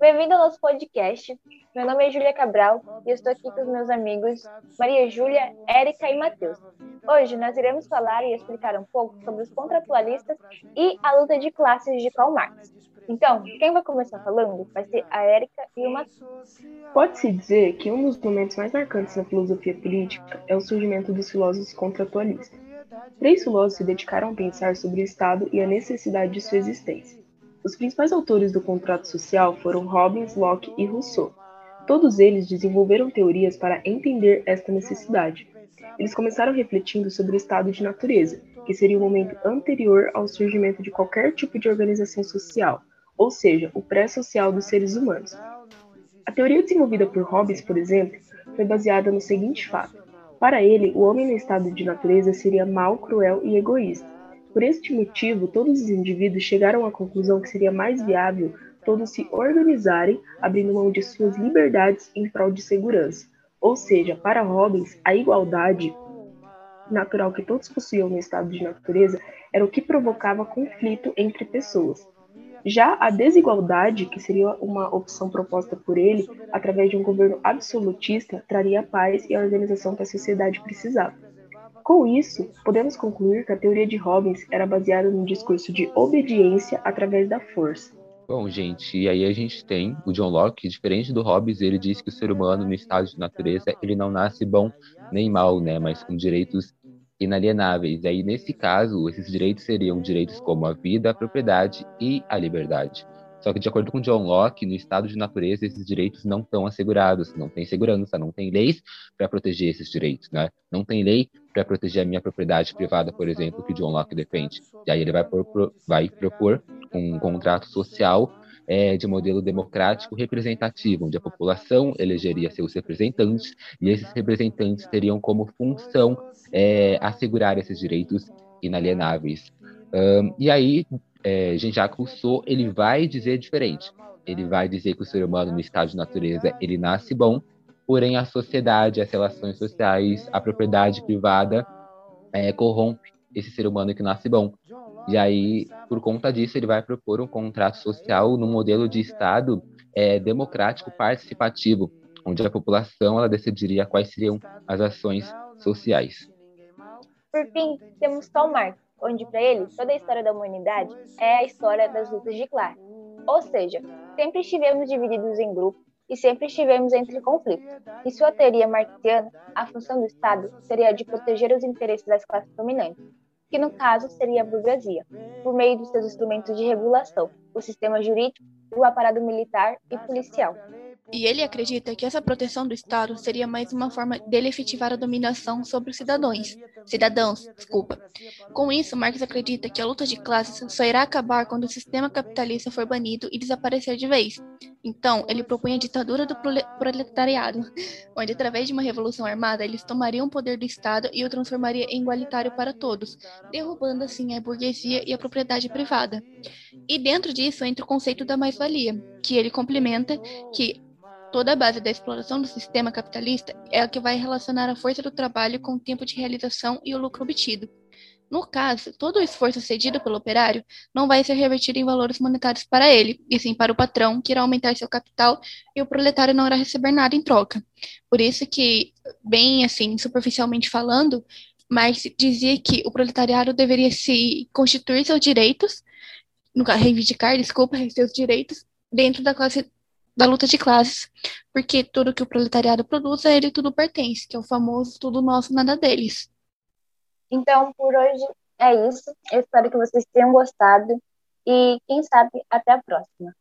Bem-vindo ao nosso podcast. Meu nome é Júlia Cabral e estou aqui com os meus amigos Maria Júlia, Érica e Matheus. Hoje nós iremos falar e explicar um pouco sobre os contratualistas e a luta de classes de Karl Marx. Então, quem vai começar falando vai ser a Érica e o Matheus. Pode-se dizer que um dos momentos mais marcantes na filosofia política é o surgimento dos filósofos contratualistas. Três filósofos se dedicaram a pensar sobre o Estado e a necessidade de sua existência. Os principais autores do contrato social foram Hobbes, Locke e Rousseau. Todos eles desenvolveram teorias para entender esta necessidade. Eles começaram refletindo sobre o estado de natureza, que seria o momento anterior ao surgimento de qualquer tipo de organização social, ou seja, o pré-social dos seres humanos. A teoria desenvolvida por Hobbes, por exemplo, foi baseada no seguinte fato: para ele, o homem no estado de natureza seria mau, cruel e egoísta. Por este motivo, todos os indivíduos chegaram à conclusão que seria mais viável todos se organizarem, abrindo mão de suas liberdades em prol de segurança. Ou seja, para Robbins, a igualdade natural que todos possuíam no estado de natureza era o que provocava conflito entre pessoas. Já a desigualdade, que seria uma opção proposta por ele, através de um governo absolutista, traria a paz e a organização que a sociedade precisava. Com isso, podemos concluir que a teoria de Robbins era baseada num discurso de obediência através da força. Bom, gente, e aí a gente tem o John Locke, diferente do Hobbes, ele diz que o ser humano no estado de natureza, ele não nasce bom nem mal, né, mas com direitos inalienáveis. E aí, nesse caso, esses direitos seriam direitos como a vida, a propriedade e a liberdade. Só que, de acordo com John Locke, no estado de natureza, esses direitos não estão assegurados, não tem segurança, não tem leis para proteger esses direitos, né? Não tem lei para proteger a minha propriedade privada, por exemplo, que John Locke defende. E aí ele vai, propor, vai propor um contrato social é, de modelo democrático representativo, onde a população elegeria seus representantes e esses representantes teriam como função é, assegurar esses direitos inalienáveis. Um, e aí, é, Jean-Jacques Rousseau ele vai dizer diferente. Ele vai dizer que o ser humano no estado de natureza ele nasce bom, porém a sociedade, as relações sociais, a propriedade privada é, corrompe esse ser humano que nasce bom. E aí, por conta disso, ele vai propor um contrato social no modelo de Estado é, democrático participativo, onde a população ela decidiria quais seriam as ações sociais. Por fim, temos Karl Marx, onde para ele toda a história da humanidade é a história das lutas de classe. Ou seja, sempre estivemos divididos em grupos e sempre estivemos entre conflitos. Em sua teoria marxiana, a função do Estado seria a de proteger os interesses das classes dominantes, que no caso seria a burguesia, por meio dos seus instrumentos de regulação, o sistema jurídico, o aparato militar e policial. E ele acredita que essa proteção do Estado seria mais uma forma dele efetivar a dominação sobre os cidadãos. Cidadãos, desculpa. Com isso, Marx acredita que a luta de classes só irá acabar quando o sistema capitalista for banido e desaparecer de vez. Então, ele propõe a ditadura do proletariado, onde através de uma revolução armada eles tomariam o poder do Estado e o transformaria em igualitário para todos, derrubando assim a burguesia e a propriedade privada. E dentro disso entra o conceito da mais-valia, que ele complementa que Toda a base da exploração do sistema capitalista é a que vai relacionar a força do trabalho com o tempo de realização e o lucro obtido. No caso, todo o esforço cedido pelo operário não vai ser revertido em valores monetários para ele, e sim para o patrão, que irá aumentar seu capital e o proletário não irá receber nada em troca. Por isso que, bem assim, superficialmente falando, Marx dizia que o proletariado deveria se constituir seus direitos, reivindicar, desculpa, seus direitos dentro da classe da luta de classes, porque tudo que o proletariado produz, a ele tudo pertence, que é o famoso tudo nosso, nada deles. Então, por hoje é isso. Eu espero que vocês tenham gostado e, quem sabe, até a próxima.